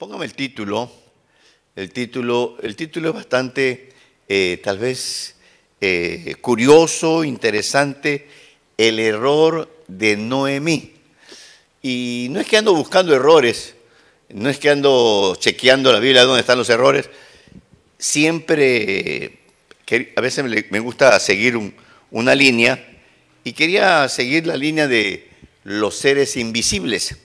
Póngame el título. El título, el título es bastante, eh, tal vez, eh, curioso, interesante. El error de Noemí. Y no es que ando buscando errores, no es que ando chequeando la Biblia dónde están los errores. Siempre, a veces me gusta seguir una línea y quería seguir la línea de los seres invisibles.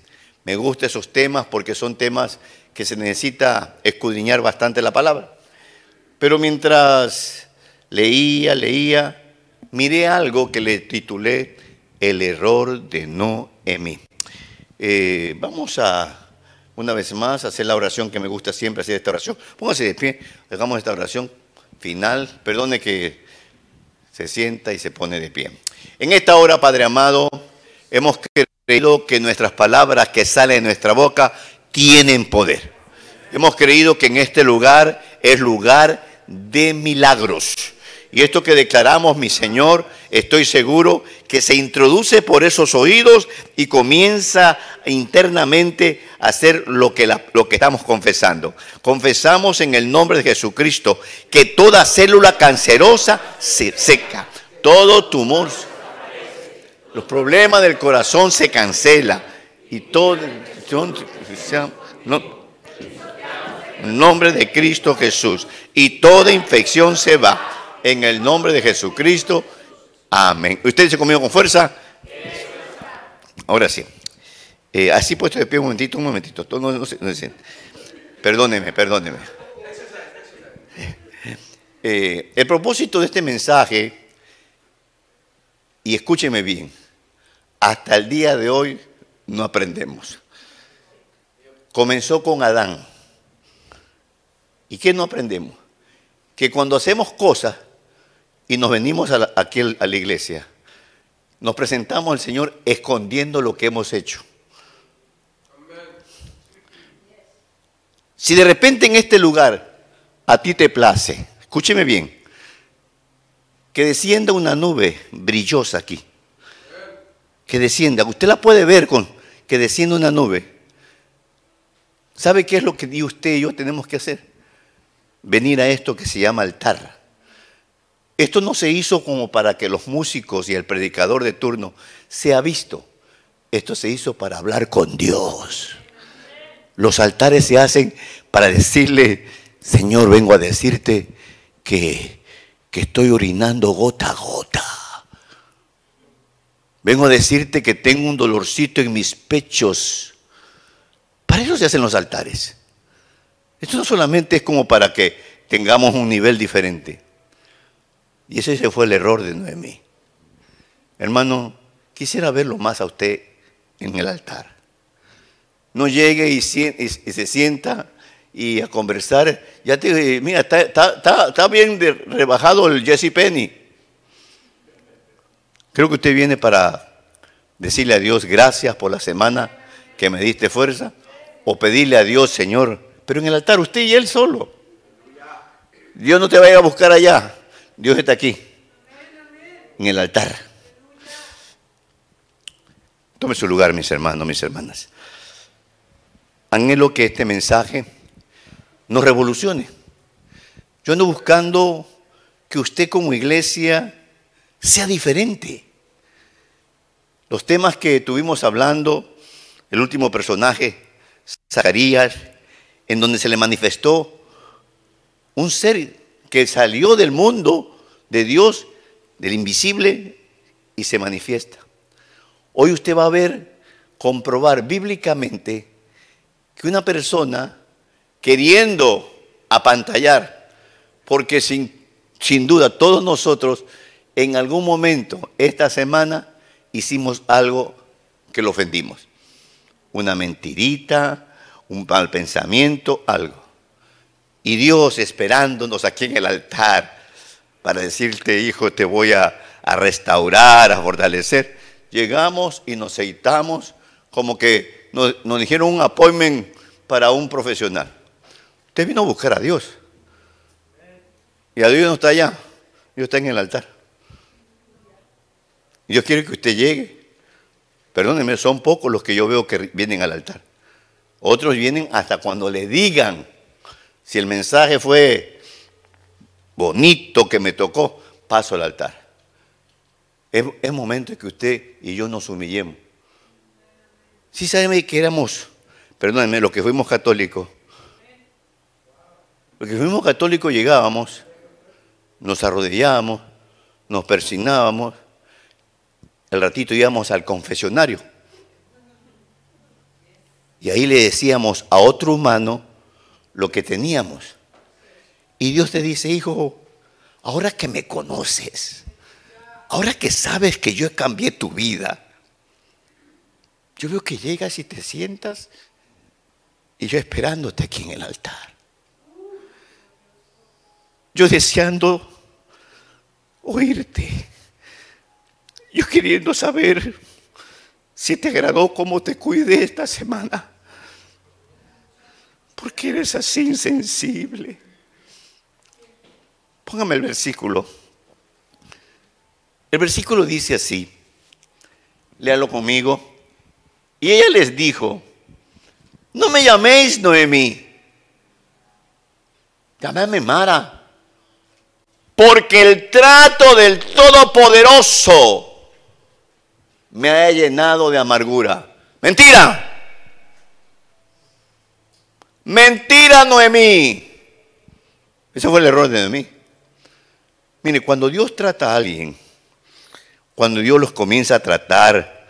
Me gustan esos temas porque son temas que se necesita escudriñar bastante la palabra. Pero mientras leía, leía, miré algo que le titulé El error de Noemí. Eh, vamos a, una vez más, hacer la oración que me gusta siempre hacer esta oración. Póngase de pie, hagamos esta oración final. Perdone que se sienta y se pone de pie. En esta hora, Padre amado, hemos creído que nuestras palabras que salen de nuestra boca tienen poder. Hemos creído que en este lugar es lugar de milagros. Y esto que declaramos, mi Señor, estoy seguro que se introduce por esos oídos y comienza internamente a hacer lo que, lo que estamos confesando. Confesamos en el nombre de Jesucristo que toda célula cancerosa se seca, todo tumor los problemas del corazón se cancelan y todo, no, en nombre de Cristo Jesús. Y toda infección se va. En el nombre de Jesucristo. Amén. ¿Usted dice conmigo con fuerza? Ahora sí. Eh, así puesto de pie un momentito, un momentito. perdóneme, perdóneme. Eh, el propósito de este mensaje, y escúcheme bien, hasta el día de hoy no aprendemos. Comenzó con Adán. ¿Y qué no aprendemos? Que cuando hacemos cosas y nos venimos aquí a la iglesia, nos presentamos al Señor escondiendo lo que hemos hecho. Si de repente en este lugar a ti te place, escúcheme bien, que descienda una nube brillosa aquí que descienda. Usted la puede ver con que descienda una nube. ¿Sabe qué es lo que usted y yo tenemos que hacer? Venir a esto que se llama altar. Esto no se hizo como para que los músicos y el predicador de turno sea visto. Esto se hizo para hablar con Dios. Los altares se hacen para decirle, Señor, vengo a decirte que, que estoy orinando gota a gota. Vengo a decirte que tengo un dolorcito en mis pechos. Para eso se hacen los altares. Esto no solamente es como para que tengamos un nivel diferente. Y ese fue el error de Noemí. Hermano, quisiera verlo más a usted en el altar. No llegue y, se sienta y a conversar. Ya te mira, está, bien rebajado el Jesse Penny. Creo que usted viene para decirle a Dios gracias por la semana que me diste fuerza o pedirle a Dios, Señor, pero en el altar usted y Él solo. Dios no te vaya a buscar allá, Dios está aquí, en el altar. Tome su lugar, mis hermanos, mis hermanas. Anhelo que este mensaje nos revolucione. Yo ando buscando que usted como iglesia sea diferente. Los temas que tuvimos hablando, el último personaje, Zacarías, en donde se le manifestó un ser que salió del mundo de Dios, del invisible, y se manifiesta. Hoy usted va a ver, comprobar bíblicamente que una persona queriendo apantallar, porque sin, sin duda todos nosotros en algún momento esta semana hicimos algo que lo ofendimos. Una mentirita, un mal pensamiento, algo. Y Dios esperándonos aquí en el altar para decirte, hijo, te voy a, restaurar, a fortalecer. Llegamos y nos aceitamos como que nos, nos dijeron un appointment para un profesional. Usted vino a buscar a Dios. Y a Dios no está allá, Dios está en el altar. Dios quiere que usted llegue. Perdóneme, son pocos los que yo veo que vienen al altar. Otros vienen hasta cuando le digan si el mensaje fue bonito que me tocó, paso al altar. Es, es momento que usted y yo nos humillemos. Si saben que éramos, perdónenme, los que fuimos católicos, los que fuimos católicos llegábamos, nos arrodillábamos, nos persignábamos, el ratito íbamos al confesionario. Y ahí le decíamos a otro humano lo que teníamos. Y Dios te dice, hijo, ahora que me conoces, ahora que sabes que yo cambié tu vida, yo veo que llegas y te sientas y yo esperándote aquí en el altar. Yo deseando oírte. Yo queriendo saber si te agradó cómo te cuidé esta semana. ¿Por qué eres así insensible? Póngame el versículo. El versículo dice así. Léalo conmigo. Y ella les dijo, no me llaméis Noemí, llámame Mara, porque el trato del Todopoderoso me ha llenado de amargura. Mentira. Mentira, Noemí. Ese fue el error de Noemí. Mire, cuando Dios trata a alguien, cuando Dios los comienza a tratar,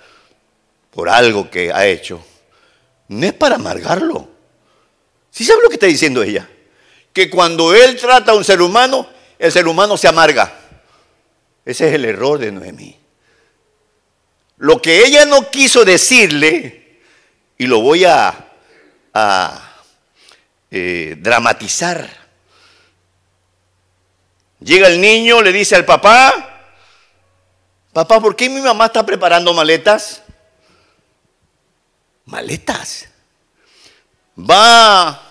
por algo que ha hecho, no es para amargarlo. ¿Sí sabe lo que está diciendo ella? Que cuando él trata a un ser humano, el ser humano se amarga. Ese es el error de Noemí. Lo que ella no quiso decirle, y lo voy a, eh, dramatizar. Llega el niño, le dice al papá, papá, ¿por qué mi mamá está preparando maletas? maletas. Va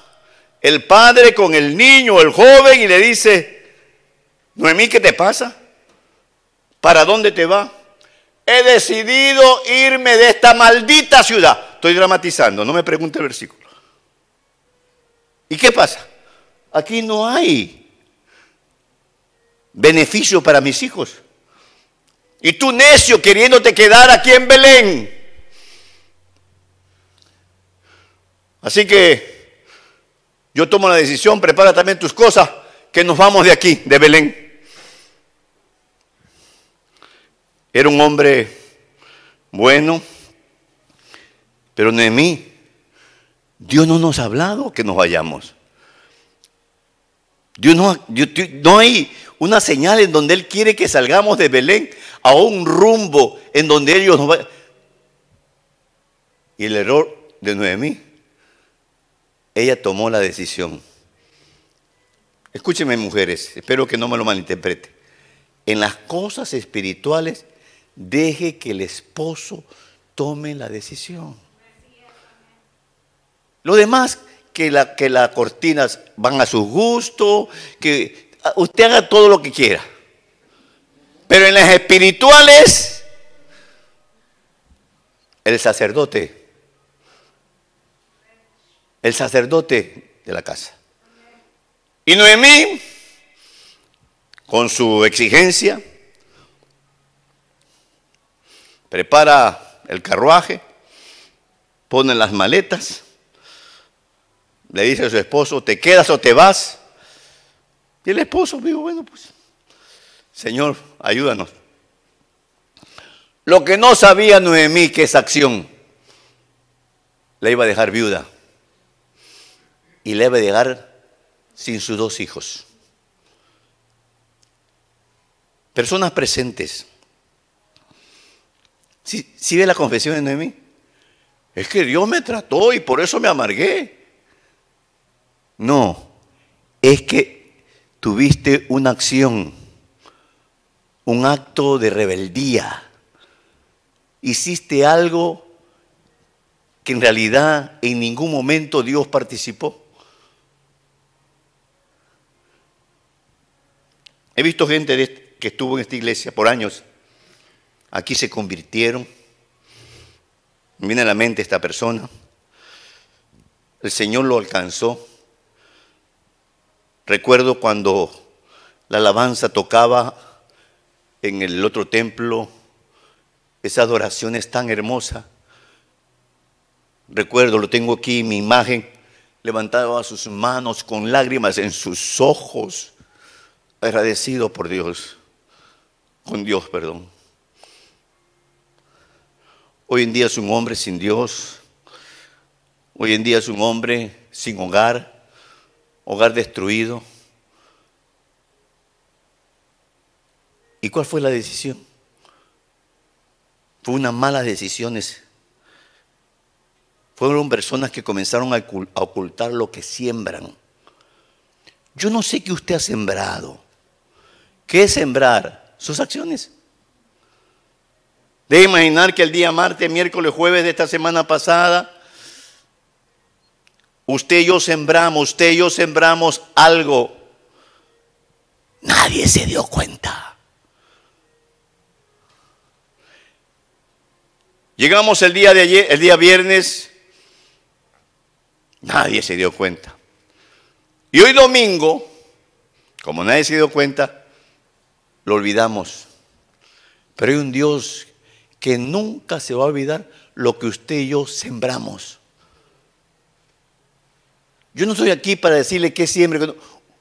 el padre con el niño, el joven, y le dice, Noemí, ¿qué te pasa? ¿Para dónde te va? He decidido irme de esta maldita ciudad. Estoy dramatizando, no me pregunte el versículo. ¿Y qué pasa? Aquí no hay beneficio para mis hijos. Y tú necio queriéndote quedar aquí en Belén. Así que yo tomo la decisión, prepara también tus cosas, que nos vamos de aquí, de Belén. Era un hombre bueno, pero Nehemí, Dios no nos ha hablado que nos vayamos. Dios no, no hay una señal en donde Él quiere que salgamos de Belén a un rumbo en donde ellos nos vayan. Y el error de Noemí ella tomó la decisión. Escúcheme mujeres, espero que no me lo malinterprete. En las cosas espirituales, deje que el esposo tome la decisión. Lo demás, que, la, que las cortinas van a su gusto, que usted haga todo lo que quiera. Pero en las espirituales, el sacerdote el sacerdote de la casa. Y Noemí, con su exigencia, prepara el carruaje, pone las maletas, le dice a su esposo, ¿te quedas o te vas? Y el esposo dijo, bueno, pues, Señor, ayúdanos. Lo que no sabía Noemí que esa acción la iba a dejar viuda y le va a llegar sin sus dos hijos. Personas presentes. ¿Sí, ve la confesión de Noemí? Es que Dios me trató y por eso me amargué. No, es que tuviste una acción, un acto de rebeldía. Hiciste algo que en realidad en ningún momento Dios participó. He visto gente que estuvo en esta iglesia por años. Aquí se convirtieron. Me viene a la mente esta persona. el Señor lo alcanzó. Recuerdo cuando la alabanza tocaba en el otro templo, esa adoración es tan hermosa. Recuerdo, lo tengo aquí, mi imagen, levantaba sus manos con lágrimas en sus ojos, agradecido por Dios, con Dios, perdón. Hoy en día es un hombre sin Dios, hoy en día es un hombre sin hogar, hogar destruido. ¿Y cuál fue la decisión? Fue unas malas decisiones. Fueron personas que comenzaron a ocultar lo que siembran. Yo no sé qué usted ha sembrado. ¿Qué es sembrar? Sus acciones. Debe imaginar que el día martes, miércoles, jueves de esta semana pasada, Usted y yo sembramos, usted y yo sembramos algo. Nadie se dio cuenta. Llegamos el día de ayer, el día viernes, nadie se dio cuenta. Y hoy domingo, como nadie se dio cuenta, lo olvidamos. Pero hay un Dios que nunca se va a olvidar lo que usted y yo sembramos. Yo no estoy aquí para decirle que siempre,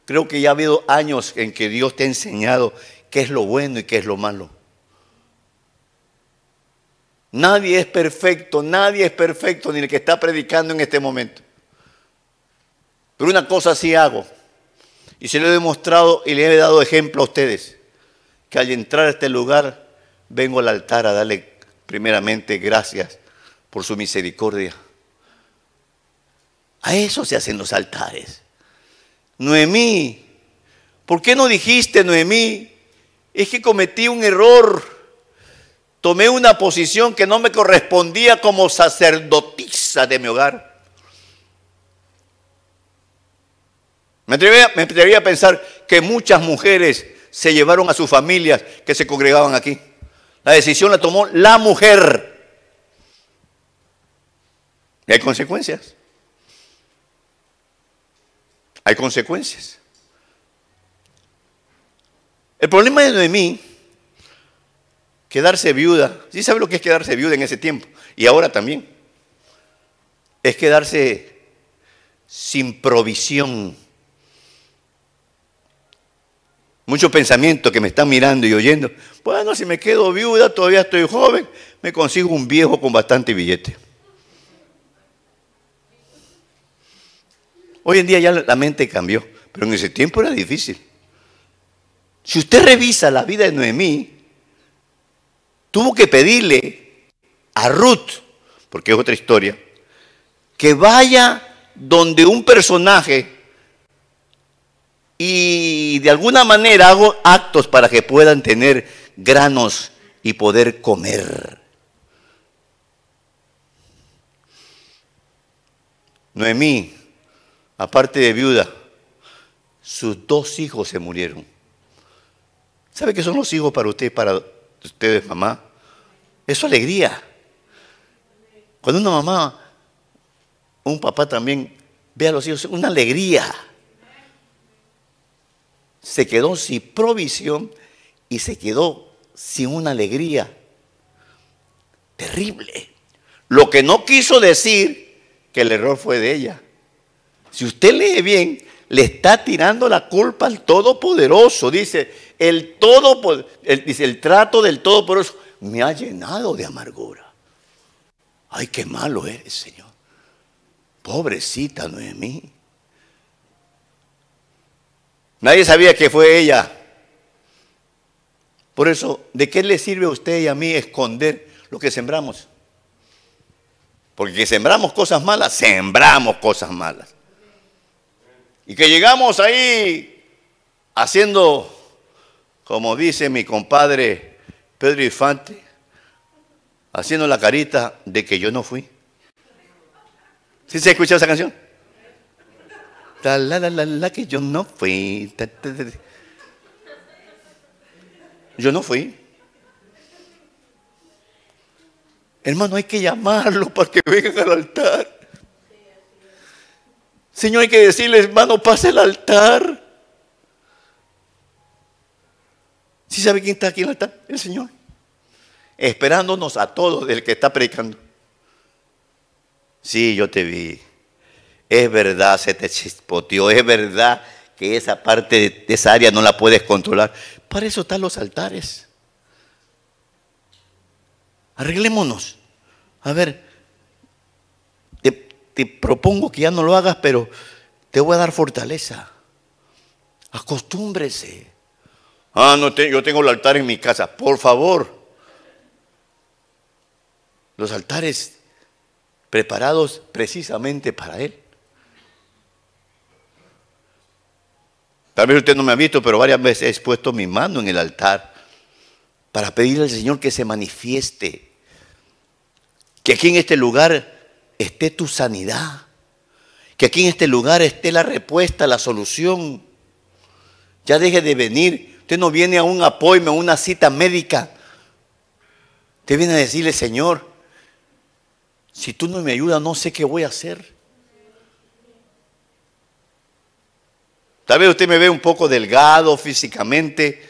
creo que ya ha habido años en que Dios te ha enseñado qué es lo bueno y qué es lo malo. Nadie es perfecto, nadie es perfecto, ni el que está predicando en este momento. Pero una cosa sí hago, y se lo he demostrado y le he dado ejemplo a ustedes, que al entrar a este lugar vengo al altar a darle primeramente gracias por su misericordia a eso se hacen los altares. Noemí, ¿por qué no dijiste, Noemí? Es que cometí un error. Tomé una posición que no me correspondía como sacerdotisa de mi hogar. Me atrevería, a pensar que muchas mujeres se llevaron a sus familias que se congregaban aquí. La decisión la tomó la mujer. Y hay consecuencias hay consecuencias. El problema de Noemí, quedarse viuda, ¿sí sabe lo que es quedarse viuda en ese tiempo? Y ahora también. Es quedarse sin provisión. Muchos pensamientos que me están mirando y oyendo. Bueno, si me quedo viuda, todavía estoy joven, me consigo un viejo con bastante billete. Hoy en día ya la mente cambió, pero en ese tiempo era difícil. Si usted revisa la vida de Noemí, tuvo que pedirle a Ruth, porque es otra historia, que vaya donde un personaje y de alguna manera hago actos para que puedan tener granos y poder comer. Noemí aparte de viuda, sus dos hijos se murieron. ¿Sabe qué son los hijos para usted, para ustedes, mamá? Es su alegría. Cuando una mamá, un papá también ve a los hijos, una alegría. Se quedó sin provisión y se quedó sin una alegría terrible. Lo que no quiso decir que el error fue de ella. Si usted lee bien, le está tirando la culpa al Todopoderoso. Dice, el, todo, dice, el trato del Todopoderoso me ha llenado de amargura. Ay, qué malo eres, Señor. Pobrecita Noemí. Nadie sabía que fue ella. Por eso, ¿de qué le sirve a usted y a mí esconder lo que sembramos? Porque que sembramos cosas malas, sembramos cosas malas. Y que llegamos ahí haciendo, como dice mi compadre Pedro Infante, haciendo la carita de que yo no fui. ¿Sí se ha esa canción? La, la, la, la, que yo no fui. Yo no fui. Hermano, hay que llamarlo para que vengan al altar. Señor, hay que decirle, hermano, pase el altar. ¿Sí sabe quién está aquí en el altar? El Señor. Esperándonos a todos del que está predicando. Sí, yo te vi. Es verdad, se te chispoteó. Es verdad que esa parte de esa área no la puedes controlar. Para eso están los altares. Arreglémonos. A ver, te, propongo que ya no lo hagas, pero te voy a dar fortaleza. Acostúmbrese. Ah, no, yo tengo el altar en mi casa. Por favor. Los altares preparados precisamente para Él. Tal vez usted no me ha visto, pero varias veces he puesto mi mano en el altar para pedirle al Señor que se manifieste. Que aquí en este lugar esté tu sanidad. Que aquí en este lugar esté la respuesta, la solución. Ya deje de venir. Usted no viene a un apoyo, a una cita médica. Usted viene a decirle, Señor, si tú no me ayudas, no sé qué voy a hacer. Tal vez usted me ve un poco delgado físicamente,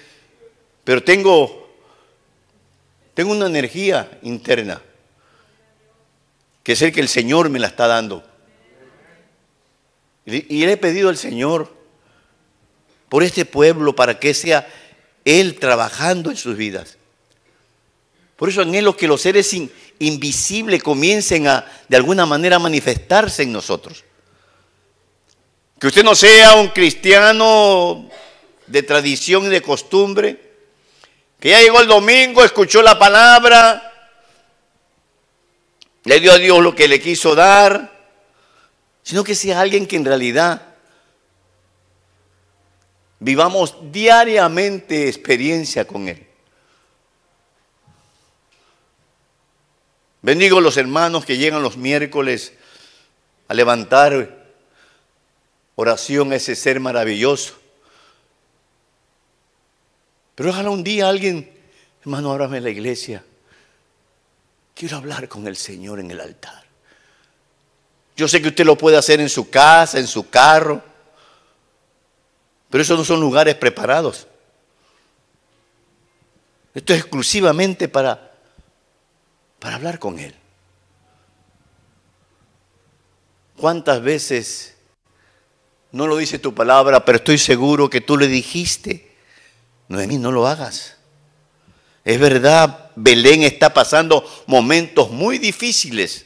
pero tengo, tengo una energía interna, que es el que el Señor me la está dando. Y le he pedido al Señor por este pueblo para que sea Él trabajando en sus vidas. Por eso anhelo que los seres invisibles comiencen a, de alguna manera, manifestarse en nosotros. Que usted no sea un cristiano de tradición y de costumbre, que ya llegó el domingo, escuchó la palabra, le dio a Dios lo que le quiso dar, sino que sea alguien que en realidad vivamos diariamente experiencia con Él. Bendigo a los hermanos que llegan los miércoles a levantar oración a ese ser maravilloso. Pero ojalá un día alguien, hermano, ábrame la iglesia. Quiero hablar con el Señor en el altar. Yo sé que usted lo puede hacer en su casa, en su carro, pero esos no son lugares preparados. Esto es exclusivamente para, para hablar con Él. ¿Cuántas veces no lo dice tu palabra, pero estoy seguro que tú le dijiste, Noemí, no lo hagas. Es verdad, Belén está pasando momentos muy difíciles.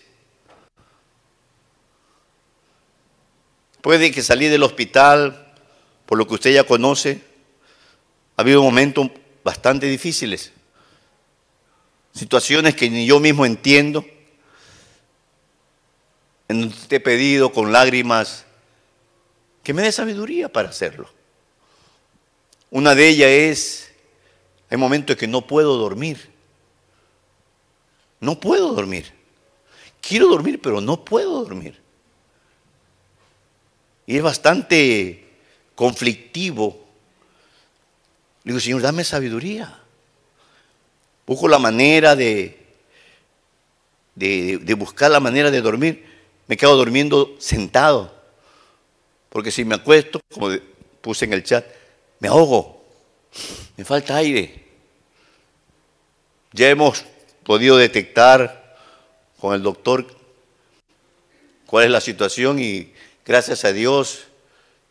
Puede que salir del hospital, por lo que usted ya conoce, ha habido momentos bastante difíciles. Situaciones que ni yo mismo entiendo. En donde te he pedido con lágrimas que me dé sabiduría para hacerlo. Una de ellas es, hay momentos que no puedo dormir. No puedo dormir. Quiero dormir, pero no puedo dormir. Y es bastante conflictivo. Le digo, Señor, dame sabiduría. Busco la manera de, de, de buscar la manera de dormir. Me quedo durmiendo sentado. Porque si me acuesto, como puse en el chat, me ahogo, me falta aire. Ya hemos podido detectar con el doctor cuál es la situación y gracias a Dios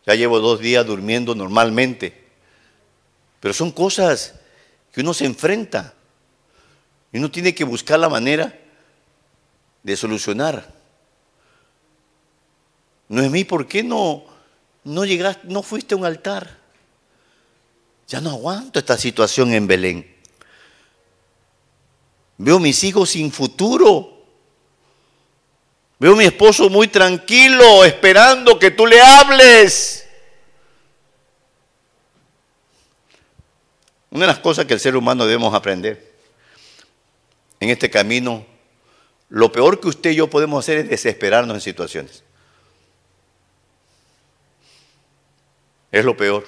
ya llevo dos días durmiendo normalmente. Pero son cosas que uno se enfrenta y uno tiene que buscar la manera de solucionar. Noemí, ¿por qué no no llegaste, no fuiste a un altar. Ya no aguanto esta situación en Belén. Veo mis hijos sin futuro. Veo a mi esposo muy tranquilo, esperando que tú le hables. Una de las cosas que el ser humano debemos aprender en este camino, lo peor que usted y yo podemos hacer es desesperarnos en situaciones. Es lo peor.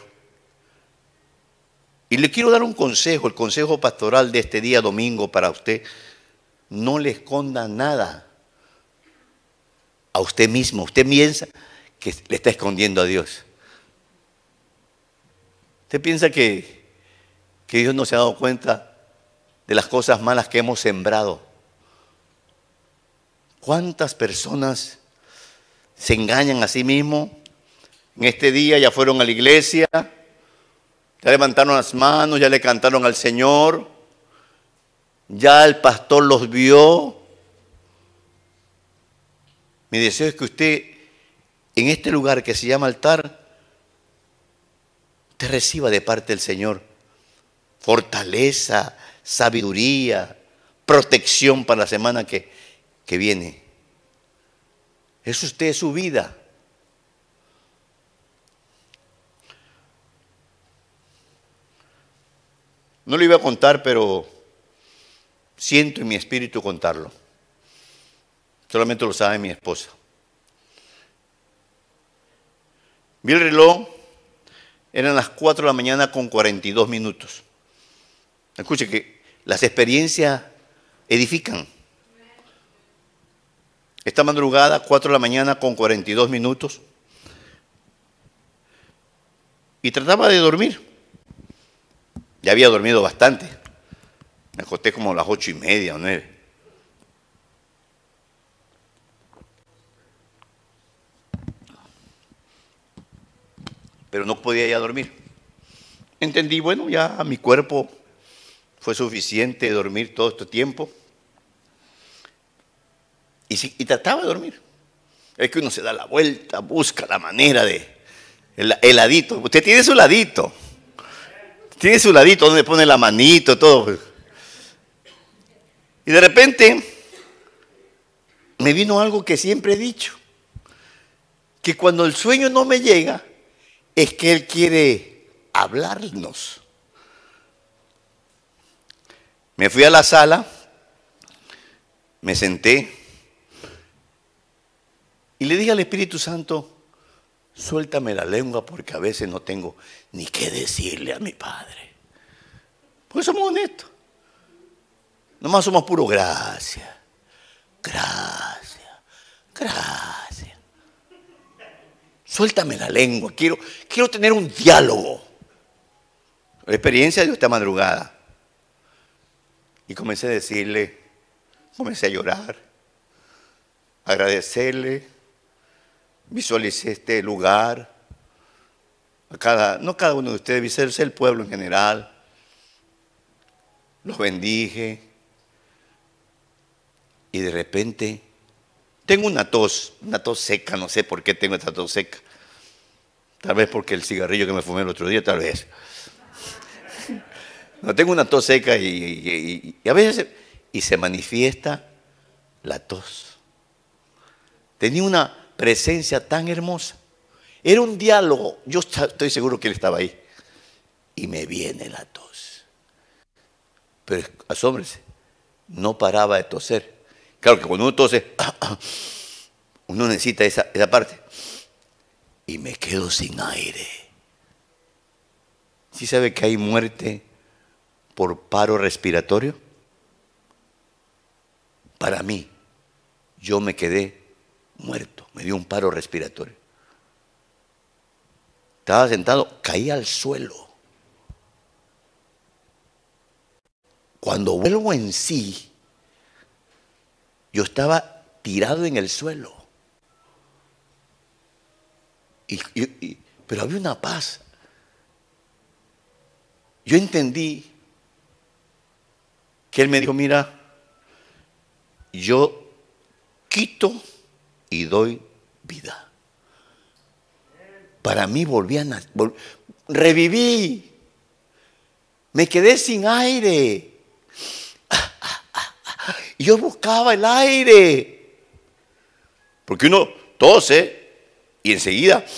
Y le quiero dar un consejo, el consejo pastoral de este día domingo para usted. No le esconda nada a usted mismo. Usted piensa que le está escondiendo a Dios. ¿Usted piensa que, que Dios no se ha dado cuenta de las cosas malas que hemos sembrado? ¿Cuántas personas se engañan a sí mismos? En este día ya fueron a la iglesia, ya levantaron las manos, ya le cantaron al Señor, ya el pastor los vio. Mi deseo es que usted, en este lugar que se llama altar, te reciba de parte del Señor fortaleza, sabiduría, protección para la semana que, que viene. Es usted su vida. No lo iba a contar, pero siento en mi espíritu contarlo. Solamente lo sabe mi esposa. Vi el reloj, eran las 4 de la mañana con 42 minutos. Escuche que las experiencias edifican. Esta madrugada, 4 de la mañana con 42 minutos. Y trataba de dormir. Ya había dormido bastante. Me acosté como a las ocho y media o nueve. Pero no podía ya dormir. Entendí, bueno, ya mi cuerpo fue suficiente dormir todo este tiempo. Y, y, trataba de dormir. Es que uno se da la vuelta, busca la manera de... El heladito. Usted tiene su ladito. Tiene su ladito donde pone la manito, todo. Y de repente me vino algo que siempre he dicho, que cuando el sueño no me llega, es que Él quiere hablarnos. Me fui a la sala, me senté y le dije al Espíritu Santo, suéltame la lengua porque a veces no tengo ni qué decirle a mi Padre. Porque somos honestos. Nomás somos puro gracia. Gracias. Gracias. Suéltame la lengua. Quiero, quiero tener un diálogo. La experiencia de esta madrugada. Y comencé a decirle, comencé a llorar, agradecerle, visualicé este lugar, a cada, no cada uno de ustedes, visualicé el pueblo en general, los bendije, y de repente tengo una tos, una tos seca, no sé por qué tengo esta tos seca. Tal vez porque el cigarrillo que me fumé el otro día, tal vez. No tengo una tos seca y, a veces y se manifiesta la tos. Tenía una presencia tan hermosa. Era un diálogo. Yo estoy seguro que él estaba ahí. Y me viene la tos. Pero asómbrese, no paraba de toser. Claro que cuando uno tose, uno necesita esa, esa parte. Y me quedo sin aire. ¿Sí sabe que hay muerte por paro respiratorio? Para mí, yo me quedé muerto, me dio un paro respiratorio. Estaba sentado, caí al suelo. Cuando vuelvo en sí, yo estaba tirado en el suelo. pero había una paz. Yo entendí que él me dijo, mira, yo quito y doy vida. Para mí volví a reviví, me quedé sin aire. Yo buscaba el aire. Porque uno tose y enseguida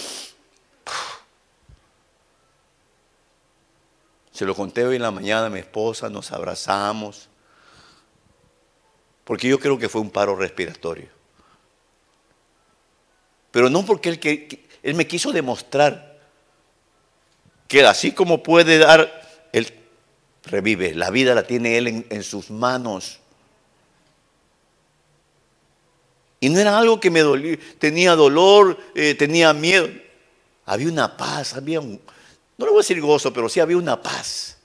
se lo conté hoy en la mañana a mi esposa, nos abrazamos. Porque yo creo que fue un paro respiratorio. Pero no porque él, me quiso demostrar que así como puede dar, él revive. La vida la tiene él en sus manos. Y no era algo que me dolía, tenía dolor, eh, tenía miedo. Había una paz, había no le voy a decir gozo, pero sí había una paz.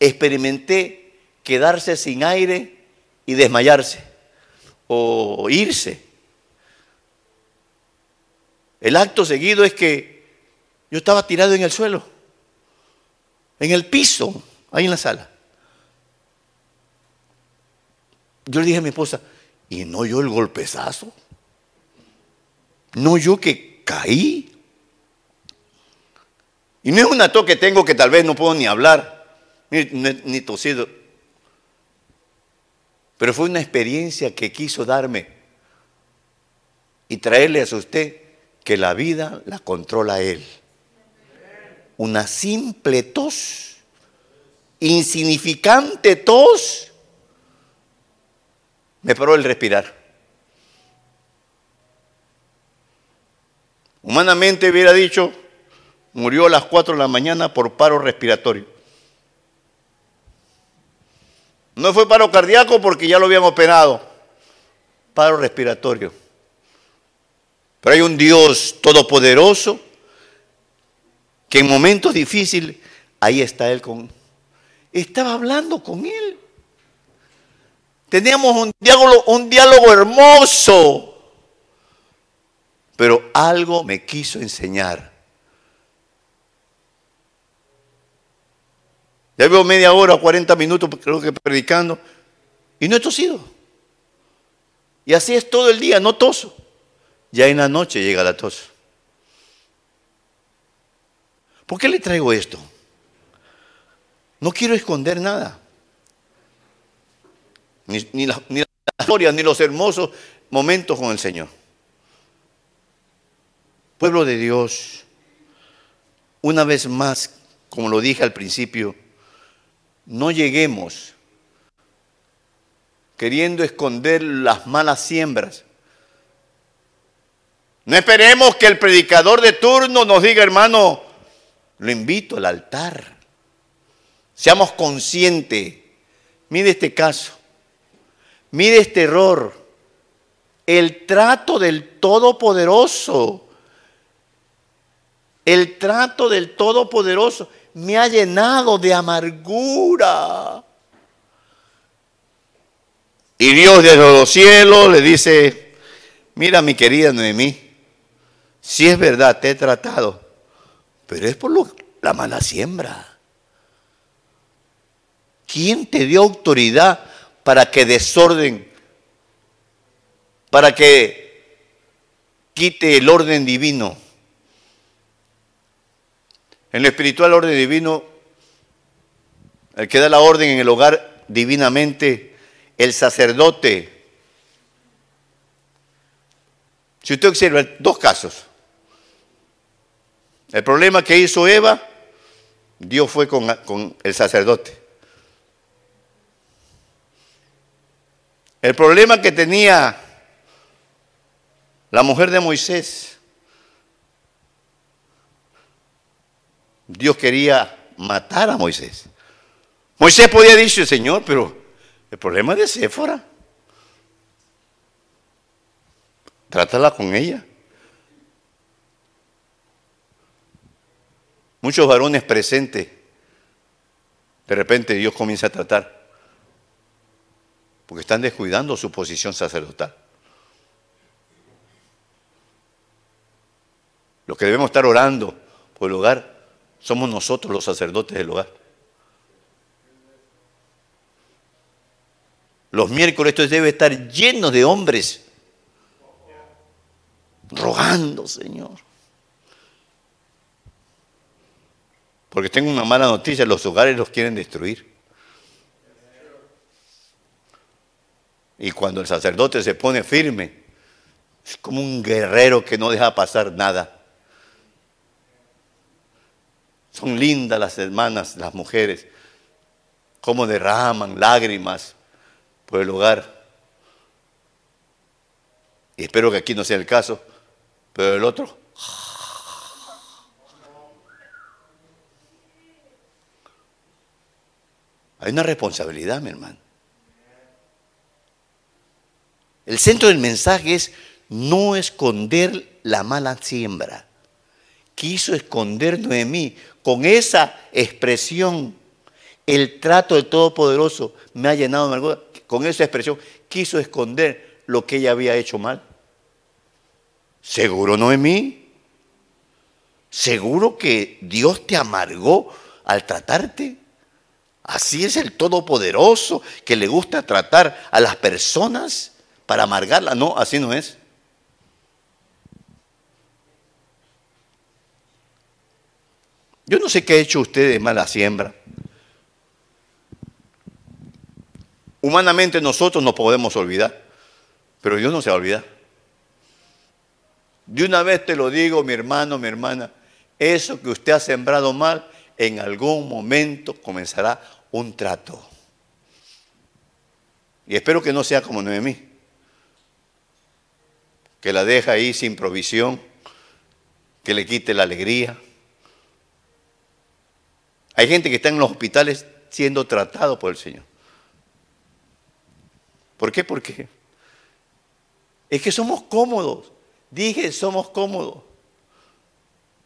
Experimenté quedarse sin aire y desmayarse o irse. El acto seguido es que yo estaba tirado en el suelo, en el piso, ahí en la sala. Yo le dije a mi esposa, ¿y no yo el golpezazo? ¿No yo que caí? Y no es una tos que tengo que tal vez no puedo ni hablar, ni, ni tosido. Pero fue una experiencia que quiso darme y traerle a usted que la vida la controla Él. Una simple tos, insignificante tos, me paró el respirar. Humanamente hubiera dicho, murió a las 4 de la mañana por paro respiratorio. No fue paro cardíaco porque ya lo habían operado, paro respiratorio. Pero hay un Dios todopoderoso que en momentos difíciles, ahí está Él con... Estaba hablando con Él. Teníamos un diálogo, un diálogo hermoso. Pero algo me quiso enseñar. Ya veo media hora o 40 minutos, creo que predicando, y no he tosido. Y así es todo el día, no toso. Ya en la noche llega la tos. ¿Por qué le traigo esto? No quiero esconder nada. Ni, la, ni historia, ni los hermosos momentos con el Señor. Pueblo de Dios, una vez más, como lo dije al principio, no lleguemos queriendo esconder las malas siembras no esperemos que el predicador de turno nos diga, hermano, lo invito al altar. Seamos conscientes. Mire este caso. Mire este error. El trato del Todopoderoso. El trato del Todopoderoso me ha llenado de amargura. Y Dios desde los cielos le dice, mira mi querida Noemí, si es verdad, te he tratado, pero es por la mala siembra. ¿Quién te dio autoridad para que desorden, para que quite el orden divino? En lo espiritual, orden divino, el que da la orden en el hogar divinamente, el sacerdote. Si usted observa, dos casos. El problema que hizo Eva, Dios fue con, con el sacerdote. El problema que tenía la mujer de Moisés, Dios quería matar a Moisés. Moisés podía decir, Señor, pero el problema es de Séfora. Trátala con ella. Muchos varones presentes, de repente Dios comienza a tratar, porque están descuidando su posición sacerdotal. Los que debemos estar orando por el hogar somos nosotros los sacerdotes del hogar. Los miércoles esto debe estar lleno de hombres rogando, Señor. Porque tengo una mala noticia, los hogares los quieren destruir. Y cuando el sacerdote se pone firme, es como un guerrero que no deja pasar nada. Son lindas las hermanas, las mujeres, como derraman lágrimas por el hogar. Y espero que aquí no sea el caso, pero el otro Hay una responsabilidad, mi hermano. El centro del mensaje es no esconder la mala siembra. Quiso esconder Noemí con esa expresión. El trato del Todopoderoso me ha llenado de amargura. Con esa expresión quiso esconder lo que ella había hecho mal. ¿Seguro Noemí? ¿Seguro que Dios te amargó al tratarte? Así es el Todopoderoso que le gusta tratar a las personas para amargarla. No, así no es. Yo no sé qué ha hecho usted de mala siembra. Humanamente nosotros nos podemos olvidar, pero Dios no se va a olvidar. De una vez te lo digo, mi hermano, mi hermana, eso que usted ha sembrado mal, en algún momento comenzará un trato. Y espero que no sea como Noemí, que la deja ahí sin provisión, que le quite la alegría. Hay gente que está en los hospitales siendo tratado por el Señor. ¿Por qué? Porque es que somos cómodos. Dije, somos cómodos.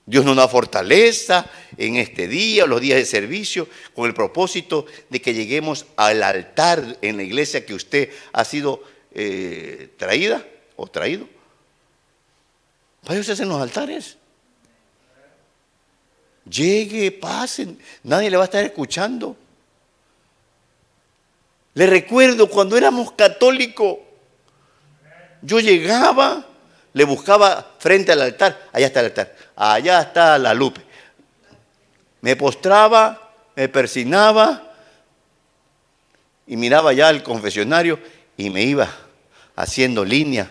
Dios nos da fortaleza en este día, los días de servicio, con el propósito de que lleguemos al altar en la iglesia que usted ha sido eh, traída o traído. Para eso hacen los altares. Llegue, pasen, nadie le va a estar escuchando. Le recuerdo cuando éramos católicos, yo llegaba le buscaba frente al altar, allá está el altar, allá está la lupe. Me postraba, me persinaba y miraba ya el confesionario y me iba haciendo línea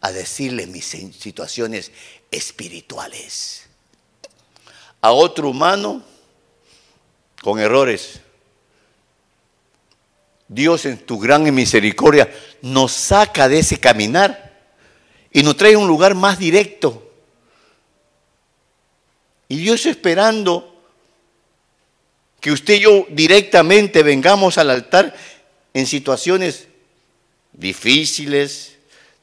a decirle mis situaciones espirituales. A otro humano con errores. Dios en tu gran misericordia nos saca de ese caminar y nos trae a un lugar más directo. Y Dios esperando que usted y yo directamente vengamos al altar en situaciones difíciles,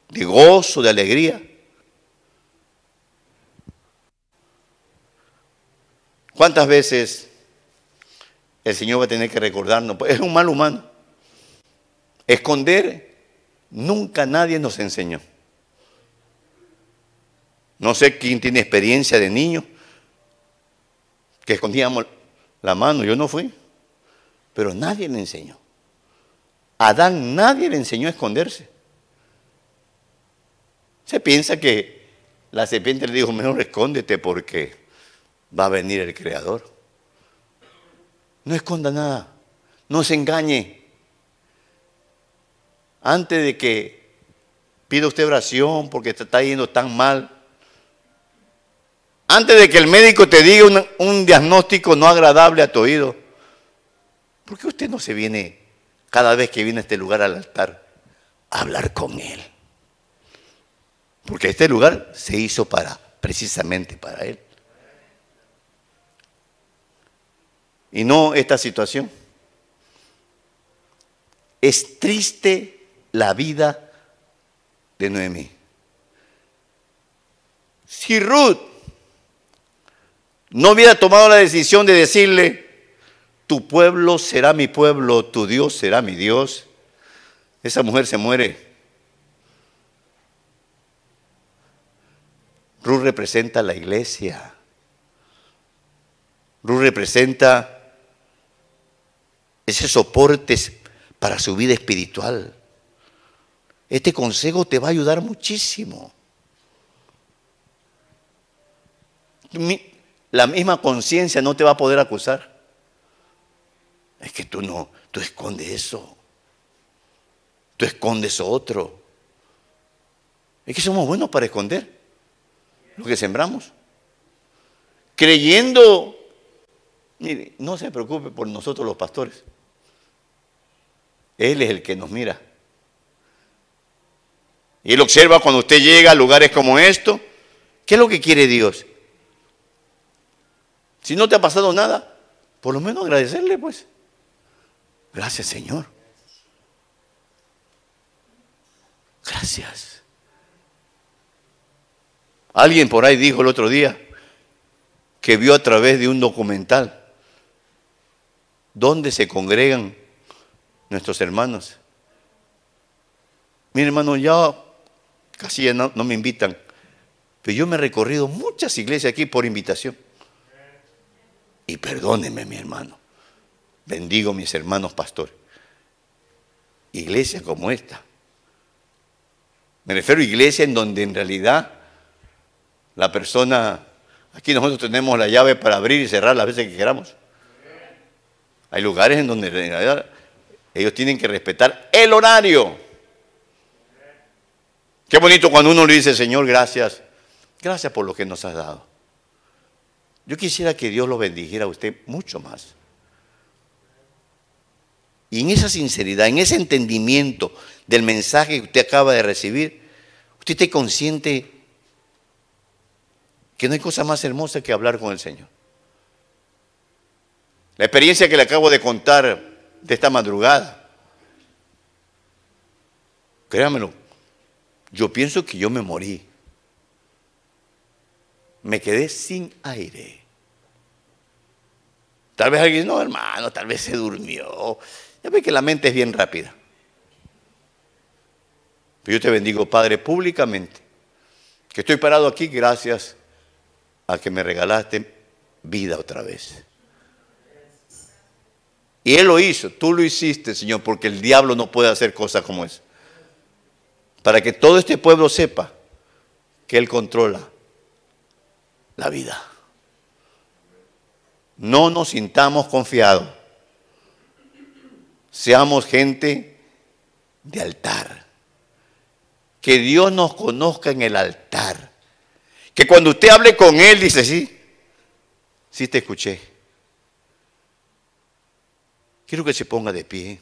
de gozo, de alegría. ¿Cuántas veces el Señor va a tener que recordarnos? Pues es un mal humano. Esconder nunca nadie nos enseñó. No sé quién tiene experiencia de niño, que escondíamos la mano, yo no fui, pero nadie le enseñó. Adán nadie le enseñó a esconderse. Se piensa que la serpiente le dijo, mejor escóndete porque va a venir el Creador. No esconda nada, no se engañe. Antes de que pida usted oración porque te está yendo tan mal, antes de que el médico te diga un, diagnóstico no agradable a tu oído, ¿por qué usted no se viene cada vez que viene a este lugar al altar a hablar con Él? Porque este lugar se hizo para, precisamente para Él. Y no esta situación. Es triste la vida de Noemí. Si Ruth no hubiera tomado la decisión de decirle, tu pueblo será mi pueblo, tu Dios será mi Dios, esa mujer se muere. Ruth representa la iglesia. Ruth representa ese soporte para su vida espiritual. Este consejo te va a ayudar muchísimo la misma conciencia no te va a poder acusar. Es que tú no, tú escondes eso. Tú escondes otro. Es que somos buenos para esconder lo que sembramos. Creyendo, mire, no se preocupe por nosotros los pastores. Él es el que nos mira. Y él observa cuando usted llega a lugares como esto, ¿qué es lo que quiere Dios? Si no te ha pasado nada, por lo menos agradecerle, pues. Gracias, Señor. Gracias. Alguien por ahí dijo el otro día que vio a través de un documental dónde se congregan nuestros hermanos. Mi hermano, ya casi no, no me invitan, pero yo me he recorrido muchas iglesias aquí por invitación. Y perdónenme, mi hermano. Bendigo a mis hermanos pastores. Iglesias como esta. Me refiero a iglesia en donde en realidad la persona, aquí nosotros tenemos la llave para abrir y cerrar las veces que queramos. Hay lugares en donde en realidad ellos tienen que respetar el horario. Qué bonito cuando uno le dice, Señor, gracias. Gracias por lo que nos has dado. Yo quisiera que Dios lo bendijera a usted mucho más. Y en esa sinceridad, en ese entendimiento del mensaje que usted acaba de recibir, usted esté consciente que no hay cosa más hermosa que hablar con el Señor. La experiencia que le acabo de contar de esta madrugada, créamelo, yo pienso que yo me morí me quedé sin aire. Tal vez alguien, no hermano, tal vez se durmió. Ya ve que la mente es bien rápida. Yo te bendigo, Padre, públicamente, que estoy parado aquí gracias a que me regalaste vida otra vez. Y Él lo hizo, tú lo hiciste, Señor, porque el diablo no puede hacer cosas como esa. Para que todo este pueblo sepa que Él controla la vida. No nos sintamos confiados. Seamos gente de altar. Que Dios nos conozca en el altar. Que cuando usted hable con Él, dice, sí, sí te escuché. Quiero que se ponga de pie.